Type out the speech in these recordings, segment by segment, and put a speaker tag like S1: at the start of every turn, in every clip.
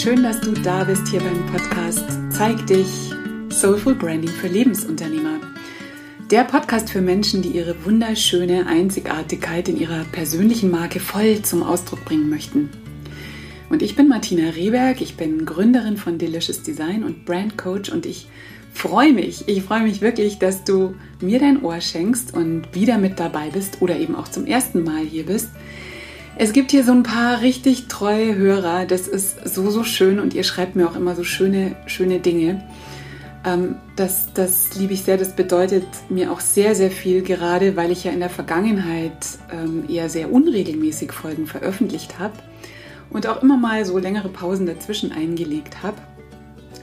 S1: schön, dass du da bist hier beim Podcast Zeig dich Soulful Branding für Lebensunternehmer. Der Podcast für Menschen, die ihre wunderschöne Einzigartigkeit in ihrer persönlichen Marke voll zum Ausdruck bringen möchten. Und ich bin Martina Rehberg, ich bin Gründerin von Delicious Design und Brand Coach und ich freue mich, ich freue mich wirklich, dass du mir dein Ohr schenkst und wieder mit dabei bist oder eben auch zum ersten Mal hier bist es gibt hier so ein paar richtig treue Hörer. Das ist so, so schön und ihr schreibt mir auch immer so schöne, schöne Dinge. Ähm, das, das liebe ich sehr. Das bedeutet mir auch sehr, sehr viel, gerade weil ich ja in der Vergangenheit ähm, eher sehr unregelmäßig Folgen veröffentlicht habe und auch immer mal so längere Pausen dazwischen eingelegt habe.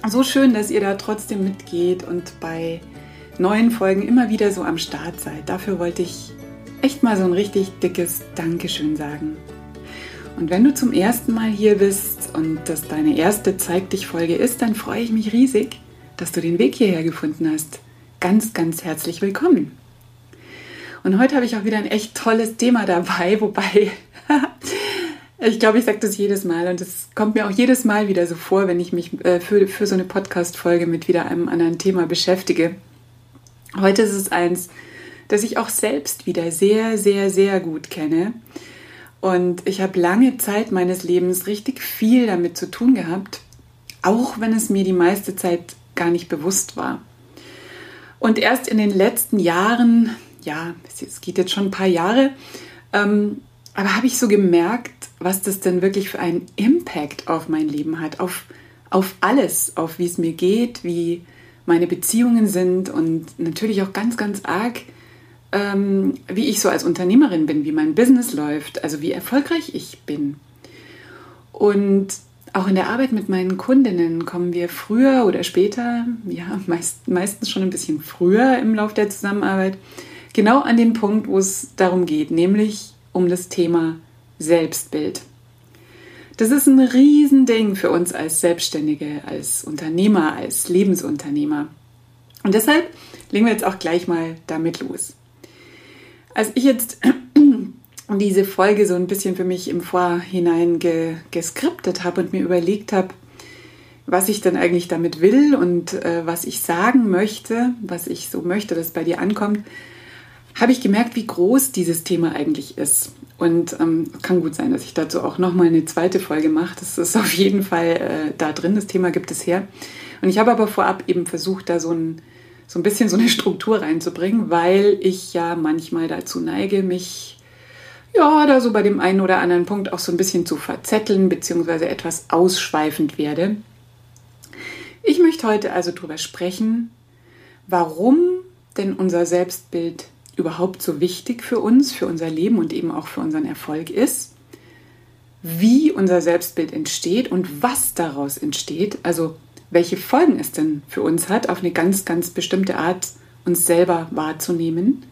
S1: So schön, dass ihr da trotzdem mitgeht und bei neuen Folgen immer wieder so am Start seid. Dafür wollte ich echt mal so ein richtig dickes Dankeschön sagen. Und wenn du zum ersten Mal hier bist und das deine erste Zeig dich Folge ist, dann freue ich mich riesig, dass du den Weg hierher gefunden hast. Ganz, ganz herzlich willkommen. Und heute habe ich auch wieder ein echt tolles Thema dabei, wobei ich glaube, ich sage das jedes Mal und es kommt mir auch jedes Mal wieder so vor, wenn ich mich äh, für, für so eine Podcast-Folge mit wieder einem anderen Thema beschäftige. Heute ist es eins, das ich auch selbst wieder sehr, sehr, sehr gut kenne. Und ich habe lange Zeit meines Lebens richtig viel damit zu tun gehabt, auch wenn es mir die meiste Zeit gar nicht bewusst war. Und erst in den letzten Jahren, ja, es geht jetzt schon ein paar Jahre, ähm, aber habe ich so gemerkt, was das denn wirklich für einen Impact auf mein Leben hat, auf, auf alles, auf wie es mir geht, wie meine Beziehungen sind und natürlich auch ganz, ganz arg, ähm, wie ich so als Unternehmerin bin, wie mein Business läuft, also wie erfolgreich ich bin. Und auch in der Arbeit mit meinen Kundinnen kommen wir früher oder später, ja, meist, meistens schon ein bisschen früher im Laufe der Zusammenarbeit, genau an den Punkt, wo es darum geht, nämlich um das Thema Selbstbild. Das ist ein Riesending für uns als Selbstständige, als Unternehmer, als Lebensunternehmer. Und deshalb legen wir jetzt auch gleich mal damit los. Als ich jetzt diese Folge so ein bisschen für mich im Vorhinein ge geskriptet habe und mir überlegt habe, was ich dann eigentlich damit will und äh, was ich sagen möchte, was ich so möchte, dass bei dir ankommt, habe ich gemerkt, wie groß dieses Thema eigentlich ist. Und ähm, kann gut sein, dass ich dazu auch nochmal eine zweite Folge mache. Das ist auf jeden Fall äh, da drin. Das Thema gibt es her. Und ich habe aber vorab eben versucht, da so ein so ein bisschen so eine Struktur reinzubringen, weil ich ja manchmal dazu neige, mich ja, da so bei dem einen oder anderen Punkt auch so ein bisschen zu verzetteln, beziehungsweise etwas ausschweifend werde. Ich möchte heute also darüber sprechen, warum denn unser Selbstbild überhaupt so wichtig für uns, für unser Leben und eben auch für unseren Erfolg ist, wie unser Selbstbild entsteht und was daraus entsteht, also welche Folgen es denn für uns hat, auf eine ganz, ganz bestimmte Art uns selber wahrzunehmen.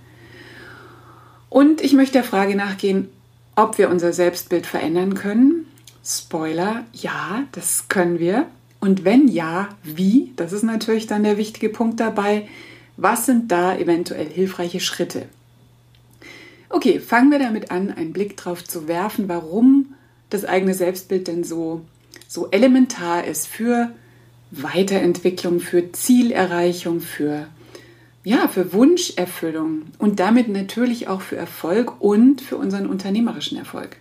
S1: Und ich möchte der Frage nachgehen, ob wir unser Selbstbild verändern können. Spoiler, ja, das können wir. Und wenn ja, wie? Das ist natürlich dann der wichtige Punkt dabei. Was sind da eventuell hilfreiche Schritte? Okay, fangen wir damit an, einen Blick drauf zu werfen, warum das eigene Selbstbild denn so, so elementar ist für Weiterentwicklung, für Zielerreichung, für ja, für Wunscherfüllung und damit natürlich auch für Erfolg und für unseren unternehmerischen Erfolg.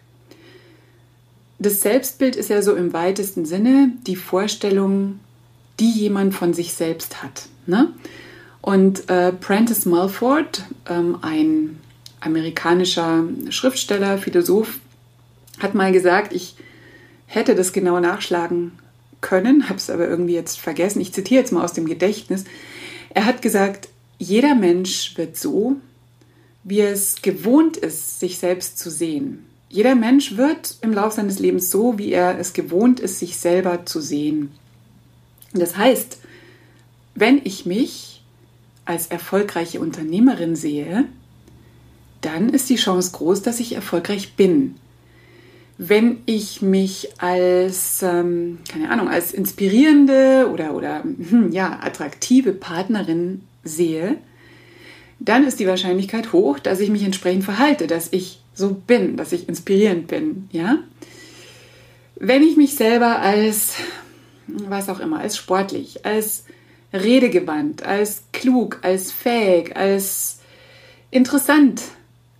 S1: Das Selbstbild ist ja so im weitesten Sinne die Vorstellung, die jemand von sich selbst hat. Ne? Und äh, Prentice Mulford, ähm, ein amerikanischer Schriftsteller, Philosoph, hat mal gesagt, ich hätte das genau nachschlagen können, habe es aber irgendwie jetzt vergessen. Ich zitiere jetzt mal aus dem Gedächtnis. Er hat gesagt, jeder Mensch wird so, wie es gewohnt ist, sich selbst zu sehen. Jeder Mensch wird im Laufe seines Lebens so, wie er es gewohnt ist, sich selber zu sehen. Das heißt, wenn ich mich als erfolgreiche Unternehmerin sehe, dann ist die Chance groß, dass ich erfolgreich bin wenn ich mich als, ähm, keine Ahnung, als inspirierende oder, oder hm, ja, attraktive Partnerin sehe, dann ist die Wahrscheinlichkeit hoch, dass ich mich entsprechend verhalte, dass ich so bin, dass ich inspirierend bin, ja. Wenn ich mich selber als, was auch immer, als sportlich, als redegewandt, als klug, als fähig, als interessant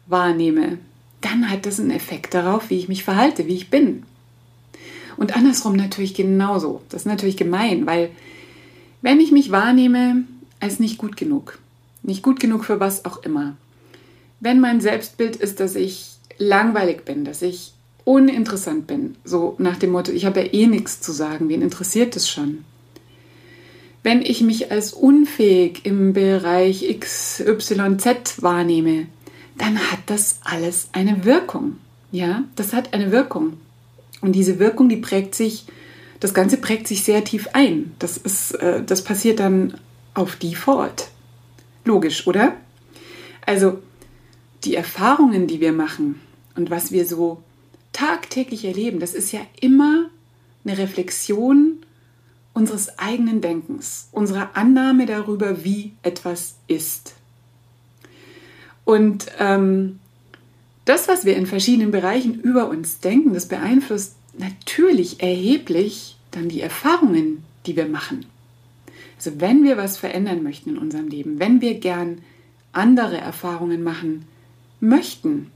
S1: wahrnehme, dann hat das einen Effekt darauf, wie ich mich verhalte, wie ich bin. Und andersrum natürlich genauso. Das ist natürlich gemein, weil wenn ich mich wahrnehme als nicht gut genug, nicht gut genug für was auch immer, wenn mein Selbstbild ist, dass ich langweilig bin, dass ich uninteressant bin, so nach dem Motto, ich habe ja eh nichts zu sagen, wen interessiert es schon? Wenn ich mich als unfähig im Bereich XYZ wahrnehme, dann hat das alles eine Wirkung. Ja, das hat eine Wirkung. Und diese Wirkung, die prägt sich, das Ganze prägt sich sehr tief ein. Das ist, äh, das passiert dann auf Default. Logisch, oder? Also, die Erfahrungen, die wir machen und was wir so tagtäglich erleben, das ist ja immer eine Reflexion unseres eigenen Denkens, unserer Annahme darüber, wie etwas ist. Und ähm, das, was wir in verschiedenen Bereichen über uns denken, das beeinflusst natürlich erheblich dann die Erfahrungen, die wir machen. Also wenn wir was verändern möchten in unserem Leben, wenn wir gern andere Erfahrungen machen möchten,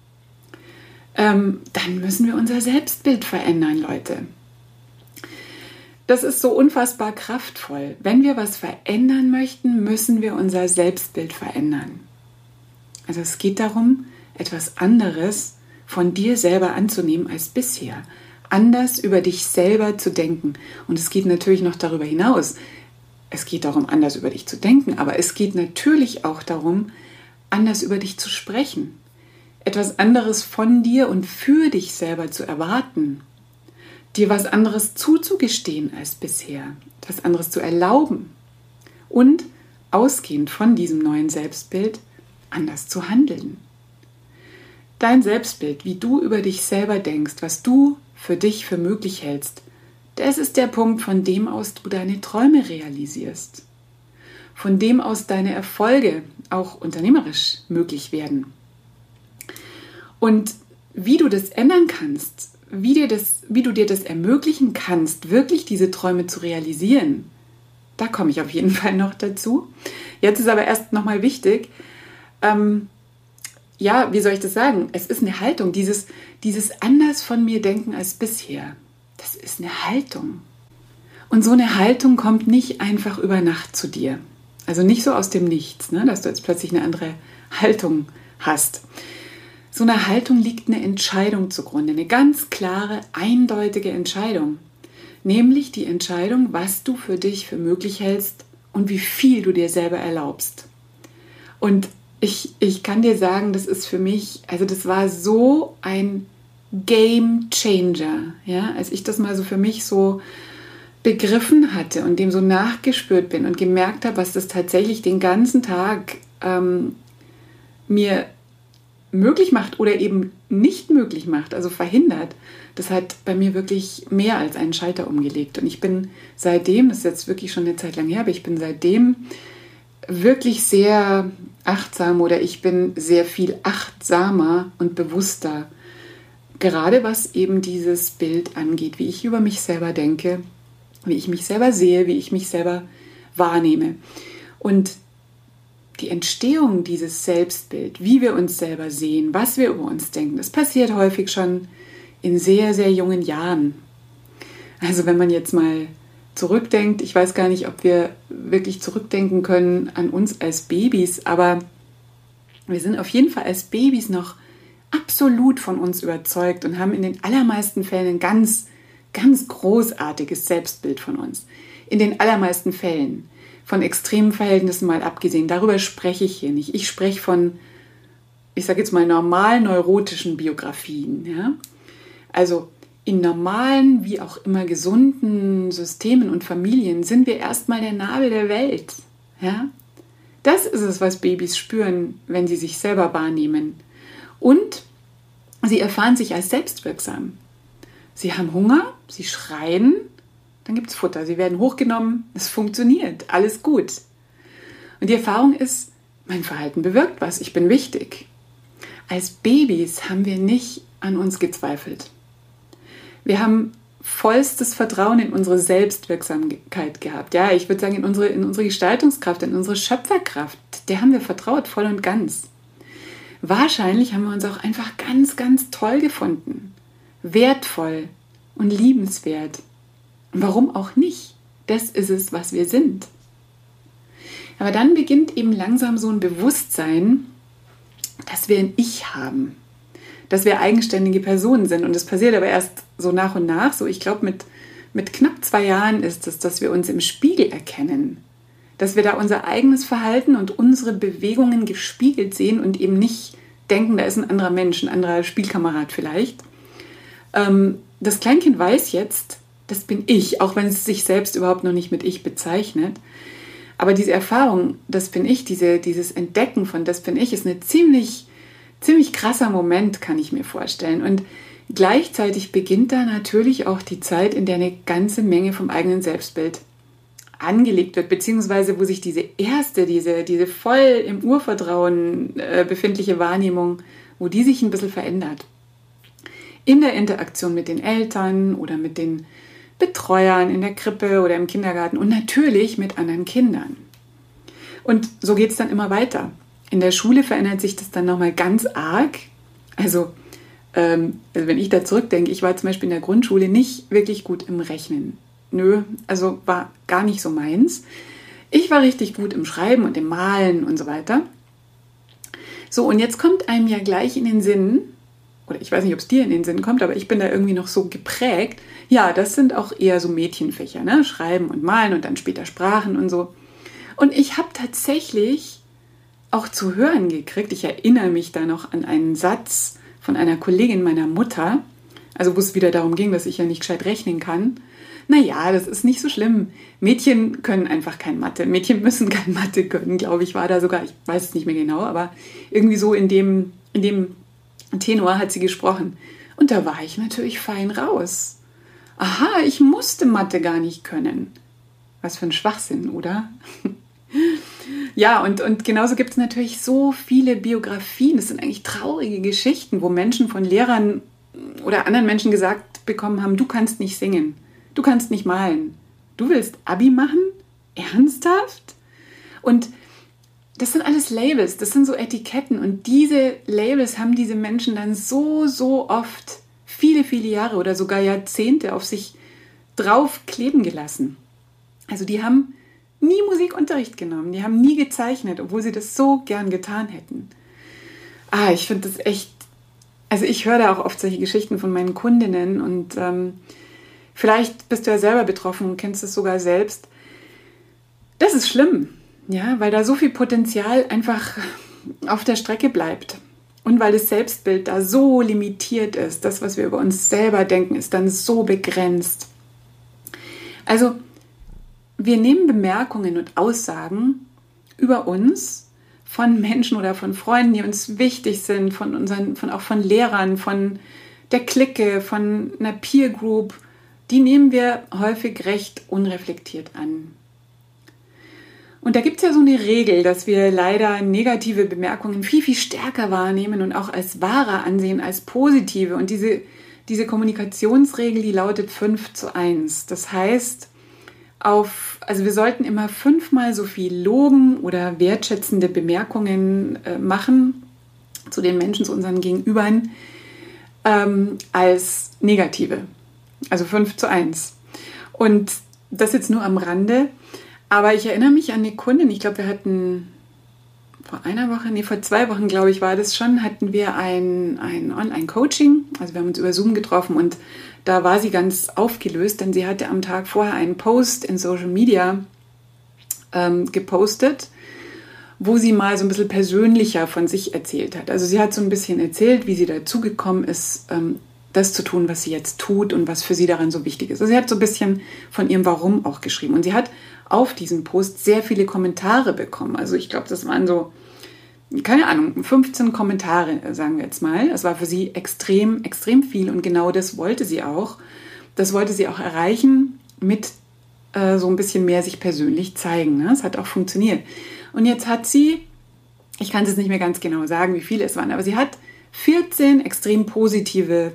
S1: ähm, dann müssen wir unser Selbstbild verändern, Leute. Das ist so unfassbar kraftvoll. Wenn wir was verändern möchten, müssen wir unser Selbstbild verändern. Also es geht darum, etwas anderes von dir selber anzunehmen als bisher. Anders über dich selber zu denken. Und es geht natürlich noch darüber hinaus. Es geht darum, anders über dich zu denken, aber es geht natürlich auch darum, anders über dich zu sprechen. Etwas anderes von dir und für dich selber zu erwarten dir was anderes zuzugestehen als bisher, etwas anderes zu erlauben und ausgehend von diesem neuen Selbstbild anders zu handeln. Dein Selbstbild, wie du über dich selber denkst, was du für dich für möglich hältst, das ist der Punkt, von dem aus du deine Träume realisierst, von dem aus deine Erfolge auch unternehmerisch möglich werden. Und wie du das ändern kannst, wie, dir das, wie du dir das ermöglichen kannst, wirklich diese Träume zu realisieren, da komme ich auf jeden Fall noch dazu. Jetzt ist aber erst nochmal wichtig, ähm, ja, wie soll ich das sagen? Es ist eine Haltung, dieses, dieses anders von mir denken als bisher. Das ist eine Haltung. Und so eine Haltung kommt nicht einfach über Nacht zu dir. Also nicht so aus dem Nichts, ne? dass du jetzt plötzlich eine andere Haltung hast so einer Haltung liegt eine Entscheidung zugrunde, eine ganz klare, eindeutige Entscheidung. Nämlich die Entscheidung, was du für dich für möglich hältst und wie viel du dir selber erlaubst. Und ich, ich kann dir sagen, das ist für mich, also das war so ein Game Changer, ja, als ich das mal so für mich so begriffen hatte und dem so nachgespürt bin und gemerkt habe, was das tatsächlich den ganzen Tag ähm, mir möglich macht oder eben nicht möglich macht, also verhindert, das hat bei mir wirklich mehr als einen Schalter umgelegt. Und ich bin seitdem, das ist jetzt wirklich schon eine Zeit lang her, aber ich bin seitdem wirklich sehr achtsam oder ich bin sehr viel achtsamer und bewusster, gerade was eben dieses Bild angeht, wie ich über mich selber denke, wie ich mich selber sehe, wie ich mich selber wahrnehme. Und die Entstehung dieses Selbstbild, wie wir uns selber sehen, was wir über uns denken, das passiert häufig schon in sehr, sehr jungen Jahren. Also wenn man jetzt mal zurückdenkt, ich weiß gar nicht, ob wir wirklich zurückdenken können an uns als Babys, aber wir sind auf jeden Fall als Babys noch absolut von uns überzeugt und haben in den allermeisten Fällen ein ganz, ganz großartiges Selbstbild von uns. In den allermeisten Fällen von extremen Verhältnissen mal abgesehen. Darüber spreche ich hier nicht. Ich spreche von, ich sage jetzt mal, normal neurotischen Biografien. Ja? Also in normalen, wie auch immer gesunden Systemen und Familien sind wir erstmal der Nabel der Welt. Ja? Das ist es, was Babys spüren, wenn sie sich selber wahrnehmen. Und sie erfahren sich als selbstwirksam. Sie haben Hunger, sie schreien, dann gibt es Futter. Sie werden hochgenommen, es funktioniert, alles gut. Und die Erfahrung ist, mein Verhalten bewirkt was, ich bin wichtig. Als Babys haben wir nicht an uns gezweifelt. Wir haben vollstes Vertrauen in unsere Selbstwirksamkeit gehabt. Ja, ich würde sagen, in unsere, in unsere Gestaltungskraft, in unsere Schöpferkraft. Der haben wir vertraut, voll und ganz. Wahrscheinlich haben wir uns auch einfach ganz, ganz toll gefunden. Wertvoll und liebenswert. Warum auch nicht? Das ist es, was wir sind. Aber dann beginnt eben langsam so ein Bewusstsein, dass wir ein Ich haben, dass wir eigenständige Personen sind. Und das passiert aber erst so nach und nach. So, ich glaube, mit, mit knapp zwei Jahren ist es, dass wir uns im Spiegel erkennen. Dass wir da unser eigenes Verhalten und unsere Bewegungen gespiegelt sehen und eben nicht denken, da ist ein anderer Mensch, ein anderer Spielkamerad vielleicht. Ähm, das Kleinkind weiß jetzt, das bin ich, auch wenn es sich selbst überhaupt noch nicht mit ich bezeichnet. Aber diese Erfahrung, das bin ich, diese, dieses Entdecken von das bin ich, ist eine ziemlich, ziemlich krasser Moment, kann ich mir vorstellen. Und gleichzeitig beginnt da natürlich auch die Zeit, in der eine ganze Menge vom eigenen Selbstbild angelegt wird, beziehungsweise wo sich diese erste, diese, diese voll im Urvertrauen äh, befindliche Wahrnehmung, wo die sich ein bisschen verändert. In der Interaktion mit den Eltern oder mit den Betreuern in der Krippe oder im Kindergarten und natürlich mit anderen Kindern. Und so geht es dann immer weiter. In der Schule verändert sich das dann nochmal ganz arg. Also, ähm, also wenn ich da zurückdenke, ich war zum Beispiel in der Grundschule nicht wirklich gut im Rechnen. Nö, also war gar nicht so meins. Ich war richtig gut im Schreiben und im Malen und so weiter. So, und jetzt kommt einem ja gleich in den Sinn, oder ich weiß nicht, ob es dir in den Sinn kommt, aber ich bin da irgendwie noch so geprägt. Ja, das sind auch eher so Mädchenfächer, ne? Schreiben und Malen und dann später Sprachen und so. Und ich habe tatsächlich auch zu hören gekriegt, ich erinnere mich da noch an einen Satz von einer Kollegin meiner Mutter, also wo es wieder darum ging, dass ich ja nicht gescheit rechnen kann. Naja, das ist nicht so schlimm. Mädchen können einfach kein Mathe. Mädchen müssen kein Mathe können, glaube ich, war da sogar, ich weiß es nicht mehr genau, aber irgendwie so in dem, in dem Tenor hat sie gesprochen. Und da war ich natürlich fein raus. Aha, ich musste Mathe gar nicht können. Was für ein Schwachsinn, oder? ja, und, und genauso gibt es natürlich so viele Biografien. Das sind eigentlich traurige Geschichten, wo Menschen von Lehrern oder anderen Menschen gesagt bekommen haben, du kannst nicht singen, du kannst nicht malen, du willst Abi machen? Ernsthaft? Und das sind alles Labels, das sind so Etiketten und diese Labels haben diese Menschen dann so, so oft, viele, viele Jahre oder sogar Jahrzehnte auf sich drauf kleben gelassen. Also die haben nie Musikunterricht genommen, die haben nie gezeichnet, obwohl sie das so gern getan hätten. Ah, ich finde das echt, also ich höre da auch oft solche Geschichten von meinen Kundinnen und ähm, vielleicht bist du ja selber betroffen und kennst es sogar selbst. Das ist schlimm. Ja, weil da so viel Potenzial einfach auf der Strecke bleibt. Und weil das Selbstbild da so limitiert ist, das, was wir über uns selber denken, ist dann so begrenzt. Also, wir nehmen Bemerkungen und Aussagen über uns von Menschen oder von Freunden, die uns wichtig sind, von unseren, von auch von Lehrern, von der Clique, von einer Peer Group, die nehmen wir häufig recht unreflektiert an. Und da gibt es ja so eine Regel, dass wir leider negative Bemerkungen viel, viel stärker wahrnehmen und auch als wahrer ansehen als positive. Und diese, diese Kommunikationsregel, die lautet 5 zu 1. Das heißt, auf, also wir sollten immer fünfmal so viel loben oder wertschätzende Bemerkungen äh, machen zu den Menschen, zu unseren Gegenübern, ähm, als negative. Also 5 zu 1. Und das jetzt nur am Rande. Aber ich erinnere mich an eine Kundin, ich glaube, wir hatten vor einer Woche, nee, vor zwei Wochen, glaube ich, war das schon, hatten wir ein, ein Online-Coaching. Also wir haben uns über Zoom getroffen und da war sie ganz aufgelöst, denn sie hatte am Tag vorher einen Post in Social Media ähm, gepostet, wo sie mal so ein bisschen persönlicher von sich erzählt hat. Also sie hat so ein bisschen erzählt, wie sie dazugekommen ist, ähm, das zu tun, was sie jetzt tut und was für sie daran so wichtig ist. Also sie hat so ein bisschen von ihrem Warum auch geschrieben. Und sie hat auf diesen Post sehr viele Kommentare bekommen. Also ich glaube, das waren so, keine Ahnung, 15 Kommentare, sagen wir jetzt mal. Das war für sie extrem, extrem viel und genau das wollte sie auch. Das wollte sie auch erreichen mit äh, so ein bisschen mehr sich persönlich zeigen. Ne? Es hat auch funktioniert. Und jetzt hat sie, ich kann es nicht mehr ganz genau sagen, wie viele es waren, aber sie hat 14 extrem positive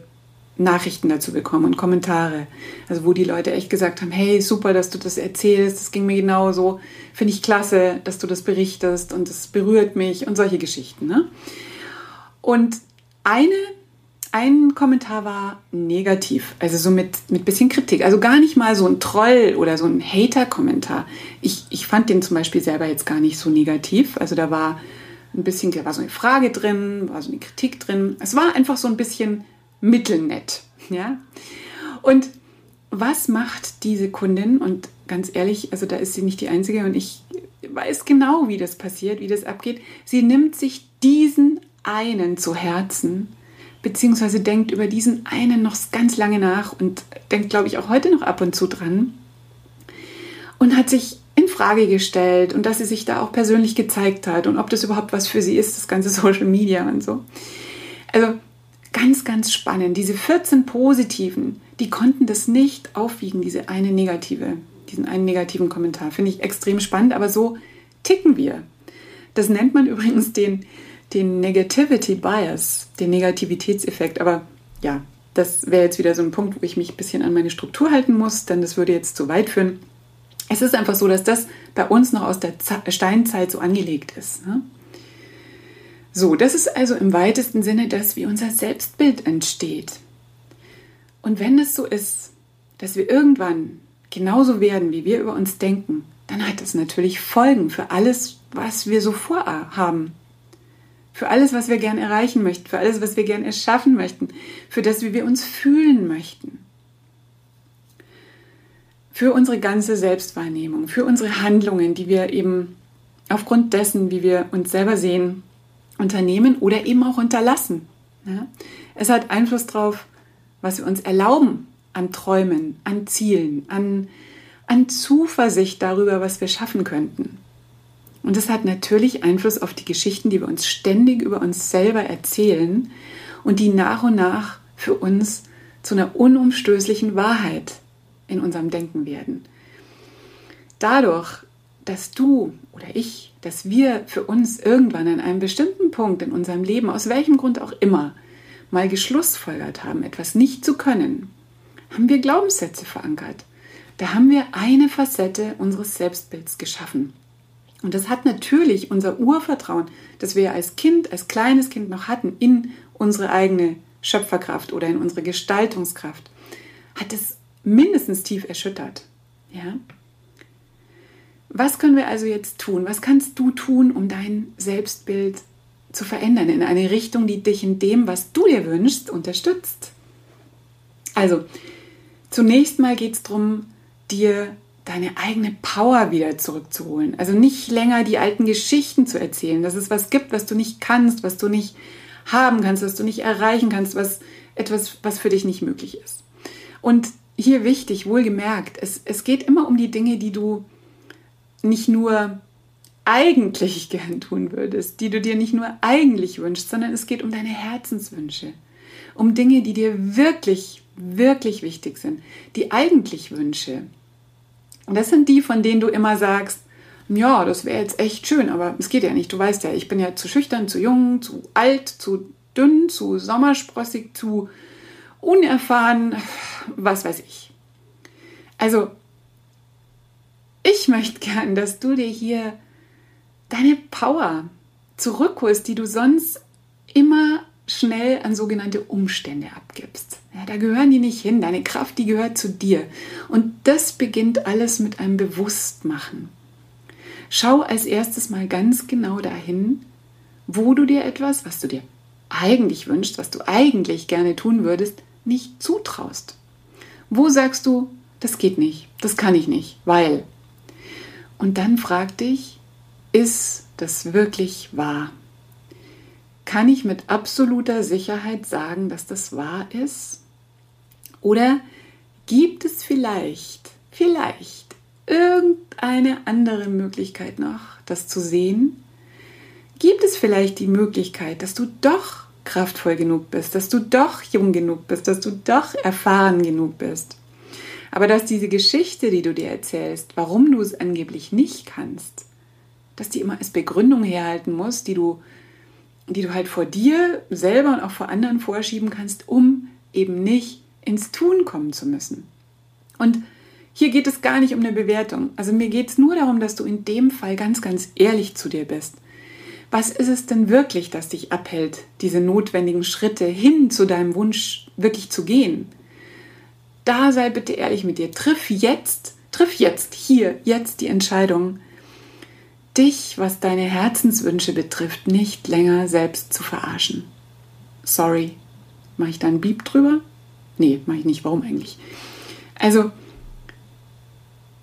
S1: Nachrichten dazu bekommen und Kommentare. Also wo die Leute echt gesagt haben, hey, super, dass du das erzählst, das ging mir genauso. Finde ich klasse, dass du das berichtest und es berührt mich und solche Geschichten. Ne? Und eine, ein Kommentar war negativ, also so mit, mit bisschen Kritik. Also gar nicht mal so ein Troll oder so ein Hater-Kommentar. Ich, ich fand den zum Beispiel selber jetzt gar nicht so negativ. Also da war ein bisschen, da war so eine Frage drin, war so eine Kritik drin. Es war einfach so ein bisschen mittelnett. Ja? Und was macht diese Kundin? Und ganz ehrlich, also da ist sie nicht die Einzige und ich weiß genau, wie das passiert, wie das abgeht. Sie nimmt sich diesen einen zu Herzen, beziehungsweise denkt über diesen einen noch ganz lange nach und denkt, glaube ich, auch heute noch ab und zu dran und hat sich in Frage gestellt und dass sie sich da auch persönlich gezeigt hat und ob das überhaupt was für sie ist, das ganze Social Media und so. Also ganz, ganz spannend. Diese 14 positiven, die konnten das nicht aufwiegen, diese eine negative, diesen einen negativen Kommentar. Finde ich extrem spannend, aber so ticken wir. Das nennt man übrigens den, den Negativity Bias, den Negativitätseffekt. Aber ja, das wäre jetzt wieder so ein Punkt, wo ich mich ein bisschen an meine Struktur halten muss, denn das würde jetzt zu weit führen. Es ist einfach so, dass das bei uns noch aus der Steinzeit so angelegt ist. Ne? So, das ist also im weitesten Sinne das, wie unser Selbstbild entsteht. Und wenn es so ist, dass wir irgendwann genauso werden, wie wir über uns denken, dann hat das natürlich Folgen für alles, was wir so vorhaben. Für alles, was wir gern erreichen möchten, für alles, was wir gern erschaffen möchten, für das, wie wir uns fühlen möchten für unsere ganze Selbstwahrnehmung, für unsere Handlungen, die wir eben aufgrund dessen, wie wir uns selber sehen, unternehmen oder eben auch unterlassen. Ja? Es hat Einfluss darauf, was wir uns erlauben an Träumen, an Zielen, an, an Zuversicht darüber, was wir schaffen könnten. Und es hat natürlich Einfluss auf die Geschichten, die wir uns ständig über uns selber erzählen und die nach und nach für uns zu einer unumstößlichen Wahrheit in unserem Denken werden. Dadurch, dass du oder ich, dass wir für uns irgendwann an einem bestimmten Punkt in unserem Leben, aus welchem Grund auch immer, mal geschlussfolgert haben, etwas nicht zu können, haben wir Glaubenssätze verankert. Da haben wir eine Facette unseres Selbstbilds geschaffen. Und das hat natürlich unser Urvertrauen, das wir als Kind, als kleines Kind noch hatten, in unsere eigene Schöpferkraft oder in unsere Gestaltungskraft, hat es mindestens tief erschüttert. Ja? Was können wir also jetzt tun? Was kannst du tun, um dein Selbstbild zu verändern in eine Richtung, die dich in dem, was du dir wünschst, unterstützt? Also, zunächst mal geht es darum, dir deine eigene Power wieder zurückzuholen. Also nicht länger die alten Geschichten zu erzählen, dass es was gibt, was du nicht kannst, was du nicht haben kannst, was du nicht erreichen kannst, was etwas, was für dich nicht möglich ist. Und hier wichtig, wohlgemerkt, es, es geht immer um die Dinge, die du nicht nur eigentlich gern tun würdest, die du dir nicht nur eigentlich wünschst, sondern es geht um deine Herzenswünsche, um Dinge, die dir wirklich, wirklich wichtig sind, die eigentlich Wünsche. Und das sind die, von denen du immer sagst, ja, das wäre jetzt echt schön, aber es geht ja nicht. Du weißt ja, ich bin ja zu schüchtern, zu jung, zu alt, zu dünn, zu sommersprossig, zu unerfahren, was weiß ich. Also, ich möchte gern, dass du dir hier deine Power zurückholst, die du sonst immer schnell an sogenannte Umstände abgibst. Ja, da gehören die nicht hin. Deine Kraft, die gehört zu dir. Und das beginnt alles mit einem Bewusstmachen. Schau als erstes mal ganz genau dahin, wo du dir etwas, was du dir eigentlich wünschst, was du eigentlich gerne tun würdest, nicht zutraust. Wo sagst du, das geht nicht, das kann ich nicht, weil. Und dann frag dich, ist das wirklich wahr? Kann ich mit absoluter Sicherheit sagen, dass das wahr ist? Oder gibt es vielleicht, vielleicht irgendeine andere Möglichkeit noch, das zu sehen? Gibt es vielleicht die Möglichkeit, dass du doch kraftvoll genug bist, dass du doch jung genug bist, dass du doch erfahren genug bist. Aber dass diese Geschichte, die du dir erzählst, warum du es angeblich nicht kannst, dass die immer als Begründung herhalten muss, die du, die du halt vor dir selber und auch vor anderen vorschieben kannst, um eben nicht ins Tun kommen zu müssen. Und hier geht es gar nicht um eine Bewertung. Also mir geht es nur darum, dass du in dem Fall ganz, ganz ehrlich zu dir bist. Was ist es denn wirklich, das dich abhält, diese notwendigen Schritte hin zu deinem Wunsch wirklich zu gehen? Da sei bitte ehrlich mit dir. Triff jetzt, triff jetzt, hier, jetzt die Entscheidung, dich, was deine Herzenswünsche betrifft, nicht länger selbst zu verarschen. Sorry. Mache ich da einen Beep drüber? Nee, mache ich nicht. Warum eigentlich? Also,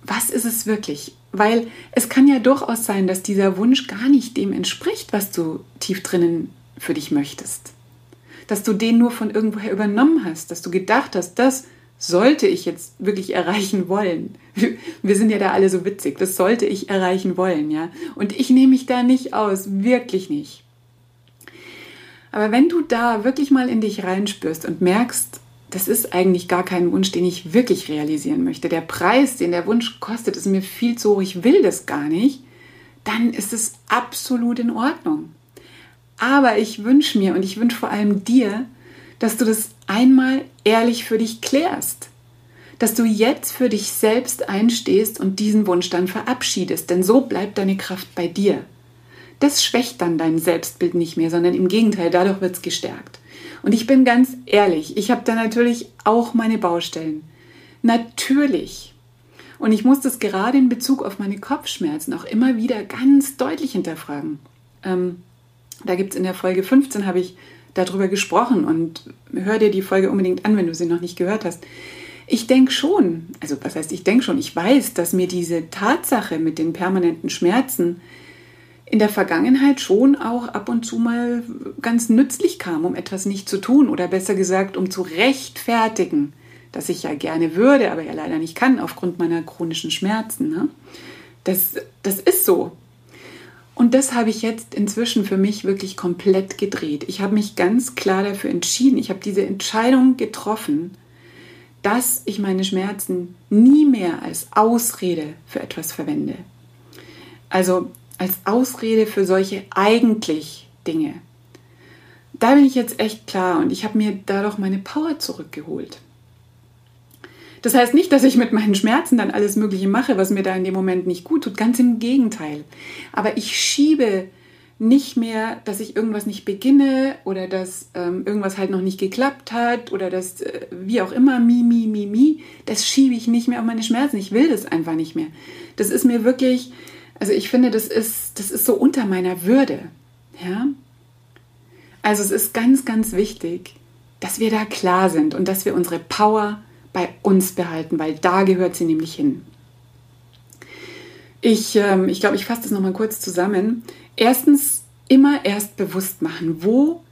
S1: was ist es wirklich? Weil es kann ja durchaus sein, dass dieser Wunsch gar nicht dem entspricht, was du tief drinnen für dich möchtest. Dass du den nur von irgendwoher übernommen hast, dass du gedacht hast, das sollte ich jetzt wirklich erreichen wollen. Wir sind ja da alle so witzig, das sollte ich erreichen wollen, ja. Und ich nehme mich da nicht aus, wirklich nicht. Aber wenn du da wirklich mal in dich reinspürst und merkst, das ist eigentlich gar kein Wunsch, den ich wirklich realisieren möchte. Der Preis, den der Wunsch kostet, ist mir viel zu hoch, ich will das gar nicht, dann ist es absolut in Ordnung. Aber ich wünsche mir und ich wünsche vor allem dir, dass du das einmal ehrlich für dich klärst. Dass du jetzt für dich selbst einstehst und diesen Wunsch dann verabschiedest, denn so bleibt deine Kraft bei dir. Das schwächt dann dein Selbstbild nicht mehr, sondern im Gegenteil, dadurch wird es gestärkt. Und ich bin ganz ehrlich, ich habe da natürlich auch meine Baustellen. Natürlich. Und ich muss das gerade in Bezug auf meine Kopfschmerzen auch immer wieder ganz deutlich hinterfragen. Ähm, da gibt es in der Folge 15, habe ich darüber gesprochen und hör dir die Folge unbedingt an, wenn du sie noch nicht gehört hast. Ich denke schon, also was heißt ich denke schon, ich weiß, dass mir diese Tatsache mit den permanenten Schmerzen in der Vergangenheit schon auch ab und zu mal ganz nützlich kam, um etwas nicht zu tun oder besser gesagt, um zu rechtfertigen, dass ich ja gerne würde, aber ja leider nicht kann aufgrund meiner chronischen Schmerzen. Ne? Das, das ist so. Und das habe ich jetzt inzwischen für mich wirklich komplett gedreht. Ich habe mich ganz klar dafür entschieden. Ich habe diese Entscheidung getroffen, dass ich meine Schmerzen nie mehr als Ausrede für etwas verwende. Also als Ausrede für solche eigentlich Dinge. Da bin ich jetzt echt klar und ich habe mir dadurch meine Power zurückgeholt. Das heißt nicht, dass ich mit meinen Schmerzen dann alles Mögliche mache, was mir da in dem Moment nicht gut tut. Ganz im Gegenteil. Aber ich schiebe nicht mehr, dass ich irgendwas nicht beginne oder dass ähm, irgendwas halt noch nicht geklappt hat oder dass äh, wie auch immer, mi, mi, mi, mi. Das schiebe ich nicht mehr auf meine Schmerzen. Ich will das einfach nicht mehr. Das ist mir wirklich, also ich finde, das ist, das ist so unter meiner Würde. Ja? Also es ist ganz, ganz wichtig, dass wir da klar sind und dass wir unsere Power bei uns behalten, weil da gehört sie nämlich hin. Ich, ähm, ich glaube, ich fasse das nochmal kurz zusammen. Erstens, immer erst bewusst machen, wo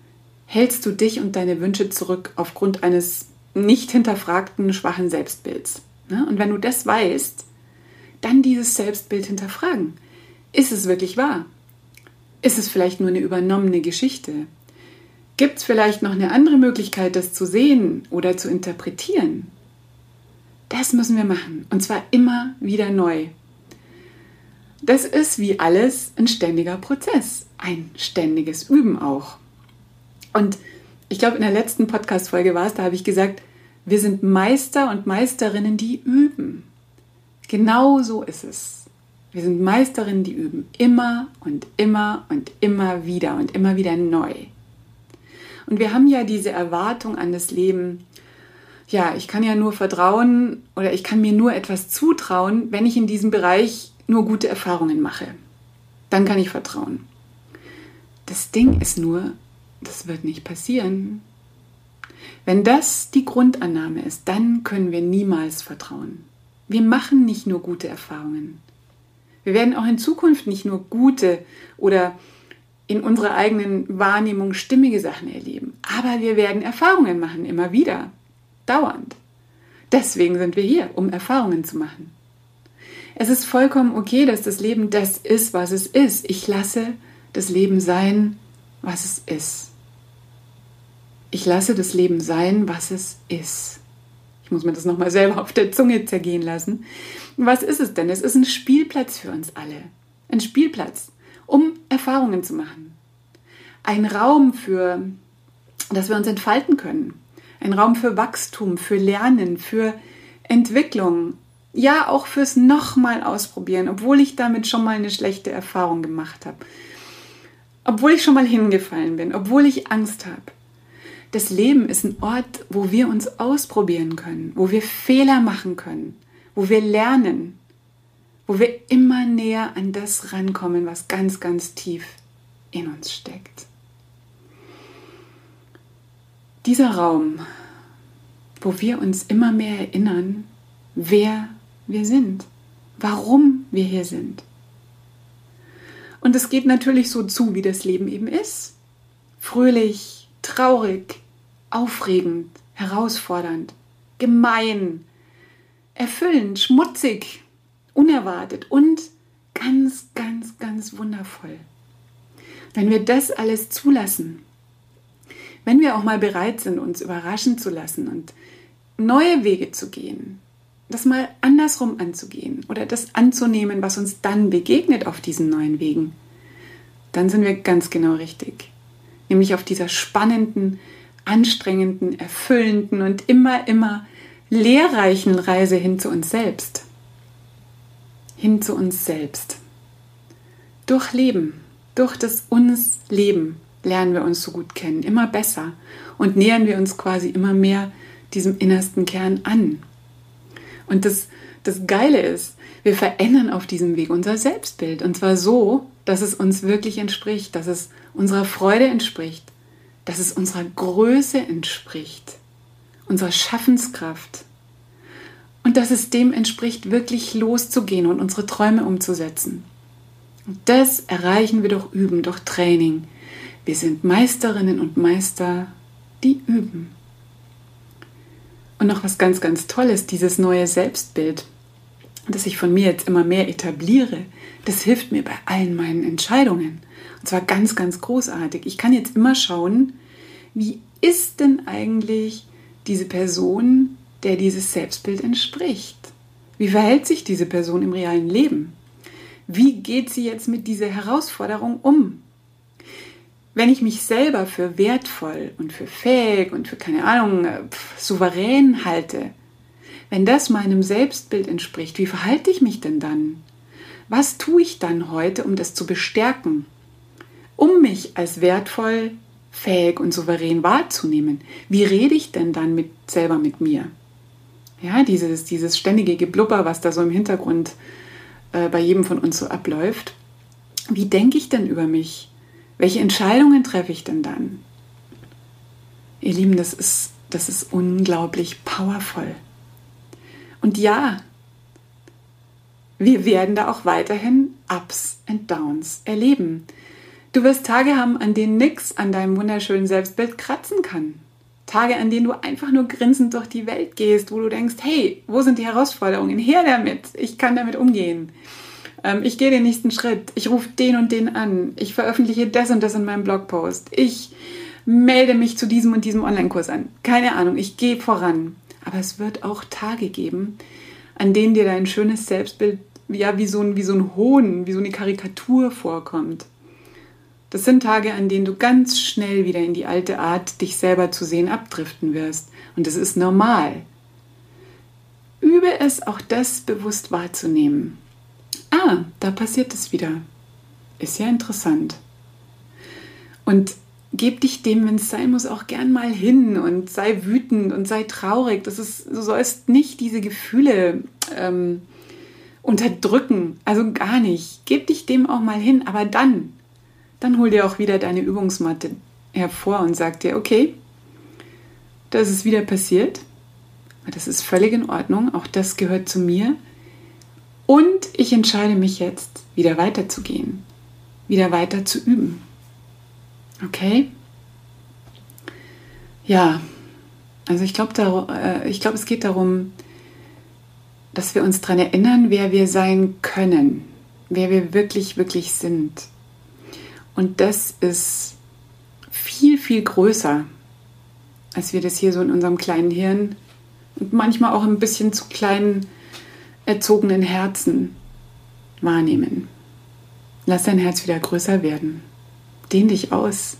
S1: hältst du dich und deine Wünsche zurück aufgrund eines nicht hinterfragten, schwachen Selbstbilds. Ne? Und wenn du das weißt, dann dieses Selbstbild hinterfragen. Ist es wirklich wahr? Ist es vielleicht nur eine übernommene Geschichte? Gibt es vielleicht noch eine andere Möglichkeit, das zu sehen oder zu interpretieren? Das müssen wir machen. Und zwar immer wieder neu. Das ist wie alles ein ständiger Prozess. Ein ständiges Üben auch. Und ich glaube, in der letzten Podcast-Folge war es, da habe ich gesagt, wir sind Meister und Meisterinnen, die üben. Genau so ist es. Wir sind Meisterinnen, die üben. Immer und immer und immer wieder und immer wieder neu. Und wir haben ja diese Erwartung an das Leben, ja, ich kann ja nur vertrauen oder ich kann mir nur etwas zutrauen, wenn ich in diesem Bereich nur gute Erfahrungen mache. Dann kann ich vertrauen. Das Ding ist nur, das wird nicht passieren. Wenn das die Grundannahme ist, dann können wir niemals vertrauen. Wir machen nicht nur gute Erfahrungen. Wir werden auch in Zukunft nicht nur gute oder in unserer eigenen Wahrnehmung stimmige Sachen erleben, aber wir werden Erfahrungen machen, immer wieder, dauernd. Deswegen sind wir hier, um Erfahrungen zu machen. Es ist vollkommen okay, dass das Leben das ist, was es ist. Ich lasse das Leben sein, was es ist. Ich lasse das Leben sein, was es ist. Ich muss mir das nochmal selber auf der Zunge zergehen lassen. Was ist es denn? Es ist ein Spielplatz für uns alle. Ein Spielplatz, um Erfahrungen zu machen. Ein Raum für, dass wir uns entfalten können. Ein Raum für Wachstum, für Lernen, für Entwicklung, ja auch fürs nochmal ausprobieren, obwohl ich damit schon mal eine schlechte Erfahrung gemacht habe, obwohl ich schon mal hingefallen bin, obwohl ich Angst habe. Das Leben ist ein Ort, wo wir uns ausprobieren können, wo wir Fehler machen können, wo wir lernen, wo wir immer näher an das rankommen, was ganz, ganz tief in uns steckt. Dieser Raum, wo wir uns immer mehr erinnern, wer wir sind, warum wir hier sind. Und es geht natürlich so zu, wie das Leben eben ist. Fröhlich, traurig, aufregend, herausfordernd, gemein, erfüllend, schmutzig, unerwartet und ganz, ganz, ganz wundervoll. Wenn wir das alles zulassen, wenn wir auch mal bereit sind, uns überraschen zu lassen und neue Wege zu gehen, das mal andersrum anzugehen oder das anzunehmen, was uns dann begegnet auf diesen neuen Wegen, dann sind wir ganz genau richtig. Nämlich auf dieser spannenden, anstrengenden, erfüllenden und immer, immer lehrreichen Reise hin zu uns selbst. Hin zu uns selbst. Durch Leben, durch das uns Leben lernen wir uns so gut kennen, immer besser und nähern wir uns quasi immer mehr diesem innersten Kern an. Und das, das Geile ist, wir verändern auf diesem Weg unser Selbstbild und zwar so, dass es uns wirklich entspricht, dass es unserer Freude entspricht, dass es unserer Größe entspricht, unserer Schaffenskraft und dass es dem entspricht, wirklich loszugehen und unsere Träume umzusetzen. Und das erreichen wir durch Üben, durch Training. Wir sind Meisterinnen und Meister, die üben. Und noch was ganz, ganz Tolles, dieses neue Selbstbild, das ich von mir jetzt immer mehr etabliere, das hilft mir bei allen meinen Entscheidungen. Und zwar ganz, ganz großartig. Ich kann jetzt immer schauen, wie ist denn eigentlich diese Person, der dieses Selbstbild entspricht? Wie verhält sich diese Person im realen Leben? Wie geht sie jetzt mit dieser Herausforderung um? Wenn ich mich selber für wertvoll und für fähig und für keine Ahnung pf, souverän halte, wenn das meinem Selbstbild entspricht, wie verhalte ich mich denn dann? Was tue ich dann heute, um das zu bestärken? Um mich als wertvoll, fähig und souverän wahrzunehmen. Wie rede ich denn dann mit, selber mit mir? Ja, dieses, dieses ständige Geblubber, was da so im Hintergrund äh, bei jedem von uns so abläuft. Wie denke ich denn über mich? Welche Entscheidungen treffe ich denn dann? Ihr Lieben, das ist, das ist unglaublich powerful. Und ja, wir werden da auch weiterhin Ups and Downs erleben. Du wirst Tage haben, an denen nichts an deinem wunderschönen Selbstbild kratzen kann. Tage, an denen du einfach nur grinsend durch die Welt gehst, wo du denkst, hey, wo sind die Herausforderungen? Her damit, ich kann damit umgehen. Ähm, ich gehe den nächsten Schritt, ich rufe den und den an, ich veröffentliche das und das in meinem Blogpost, ich melde mich zu diesem und diesem Online-Kurs an. Keine Ahnung, ich gehe voran. Aber es wird auch Tage geben, an denen dir dein schönes Selbstbild ja wie so ein, wie so ein Hohn, wie so eine Karikatur vorkommt. Das sind Tage, an denen du ganz schnell wieder in die alte Art, dich selber zu sehen, abdriften wirst. Und das ist normal. Übe es, auch das bewusst wahrzunehmen. Ah, da passiert es wieder. Ist ja interessant. Und gib dich dem, wenn es sein muss, auch gern mal hin und sei wütend und sei traurig. Das ist, du sollst nicht diese Gefühle ähm, unterdrücken. Also gar nicht. Gib dich dem auch mal hin, aber dann dann hol dir auch wieder deine Übungsmatte hervor und sag dir, okay, das ist wieder passiert. Das ist völlig in Ordnung. Auch das gehört zu mir. Und ich entscheide mich jetzt, wieder weiterzugehen, wieder weiter zu üben. Okay? Ja, also ich glaube, äh, glaub, es geht darum, dass wir uns daran erinnern, wer wir sein können, wer wir wirklich, wirklich sind. Und das ist viel, viel größer, als wir das hier so in unserem kleinen Hirn und manchmal auch ein bisschen zu kleinen erzogenen Herzen wahrnehmen. Lass dein Herz wieder größer werden. Dehn dich aus.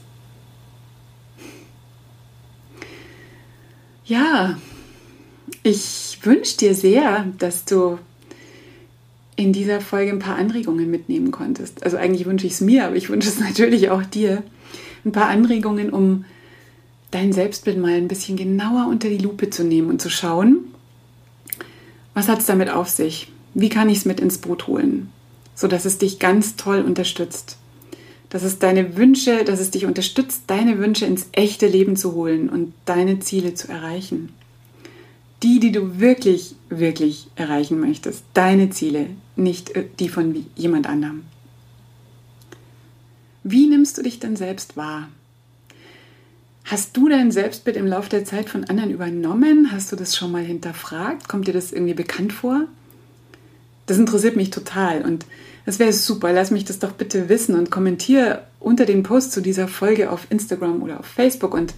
S1: Ja, ich wünsche dir sehr, dass du in dieser Folge ein paar Anregungen mitnehmen konntest. Also eigentlich wünsche ich es mir, aber ich wünsche es natürlich auch dir. Ein paar Anregungen, um dein Selbstbild mal ein bisschen genauer unter die Lupe zu nehmen und zu schauen, was hat es damit auf sich? Wie kann ich es mit ins Boot holen, sodass es dich ganz toll unterstützt? Dass es deine Wünsche, dass es dich unterstützt, deine Wünsche ins echte Leben zu holen und deine Ziele zu erreichen die, die du wirklich, wirklich erreichen möchtest. Deine Ziele, nicht äh, die von jemand anderem. Wie nimmst du dich denn selbst wahr? Hast du dein Selbstbild im Laufe der Zeit von anderen übernommen? Hast du das schon mal hinterfragt? Kommt dir das irgendwie bekannt vor? Das interessiert mich total und das wäre super. Lass mich das doch bitte wissen und kommentiere unter den Post zu dieser Folge auf Instagram oder auf Facebook und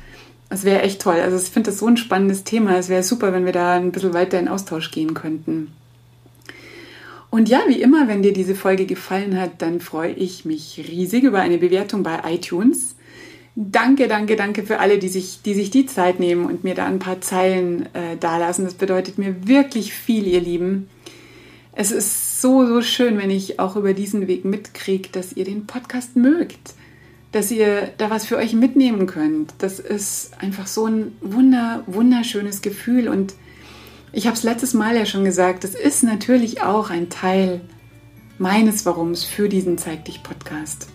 S1: es wäre echt toll. Also ich finde das so ein spannendes Thema. Es wäre super, wenn wir da ein bisschen weiter in Austausch gehen könnten. Und ja, wie immer, wenn dir diese Folge gefallen hat, dann freue ich mich riesig über eine Bewertung bei iTunes. Danke, danke, danke für alle, die sich die, sich die Zeit nehmen und mir da ein paar Zeilen äh, dalassen. Das bedeutet mir wirklich viel, ihr Lieben. Es ist so, so schön, wenn ich auch über diesen Weg mitkriege, dass ihr den Podcast mögt dass ihr da was für euch mitnehmen könnt. Das ist einfach so ein wunder, wunderschönes Gefühl. Und ich habe es letztes Mal ja schon gesagt, das ist natürlich auch ein Teil meines Warums für diesen Zeig dich Podcast.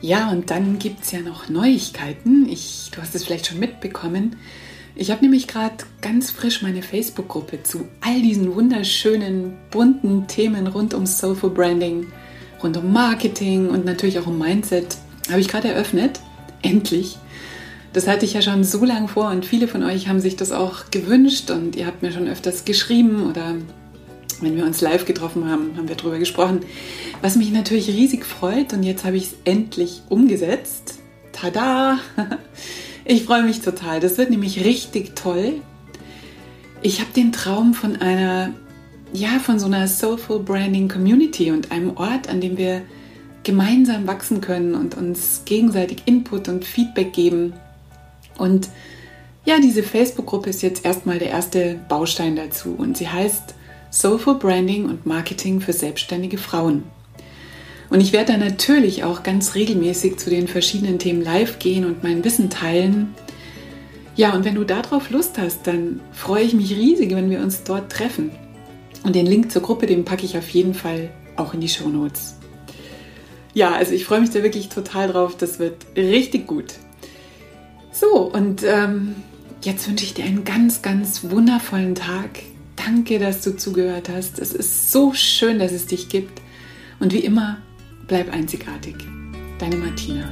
S1: Ja, und dann gibt es ja noch Neuigkeiten. Ich, du hast es vielleicht schon mitbekommen. Ich habe nämlich gerade ganz frisch meine Facebook-Gruppe zu all diesen wunderschönen, bunten Themen rund um Soulful Branding rund um Marketing und natürlich auch um Mindset habe ich gerade eröffnet. Endlich. Das hatte ich ja schon so lange vor und viele von euch haben sich das auch gewünscht und ihr habt mir schon öfters geschrieben oder wenn wir uns live getroffen haben, haben wir darüber gesprochen. Was mich natürlich riesig freut und jetzt habe ich es endlich umgesetzt. Tada! Ich freue mich total. Das wird nämlich richtig toll. Ich habe den Traum von einer ja, von so einer Soulful Branding Community und einem Ort, an dem wir gemeinsam wachsen können und uns gegenseitig Input und Feedback geben. Und ja, diese Facebook-Gruppe ist jetzt erstmal der erste Baustein dazu und sie heißt Soulful Branding und Marketing für selbstständige Frauen. Und ich werde da natürlich auch ganz regelmäßig zu den verschiedenen Themen live gehen und mein Wissen teilen. Ja, und wenn du darauf Lust hast, dann freue ich mich riesig, wenn wir uns dort treffen. Und den Link zur Gruppe, den packe ich auf jeden Fall auch in die Show Notes. Ja, also ich freue mich da wirklich total drauf. Das wird richtig gut. So, und ähm, jetzt wünsche ich dir einen ganz, ganz wundervollen Tag. Danke, dass du zugehört hast. Es ist so schön, dass es dich gibt. Und wie immer, bleib einzigartig. Deine Martina.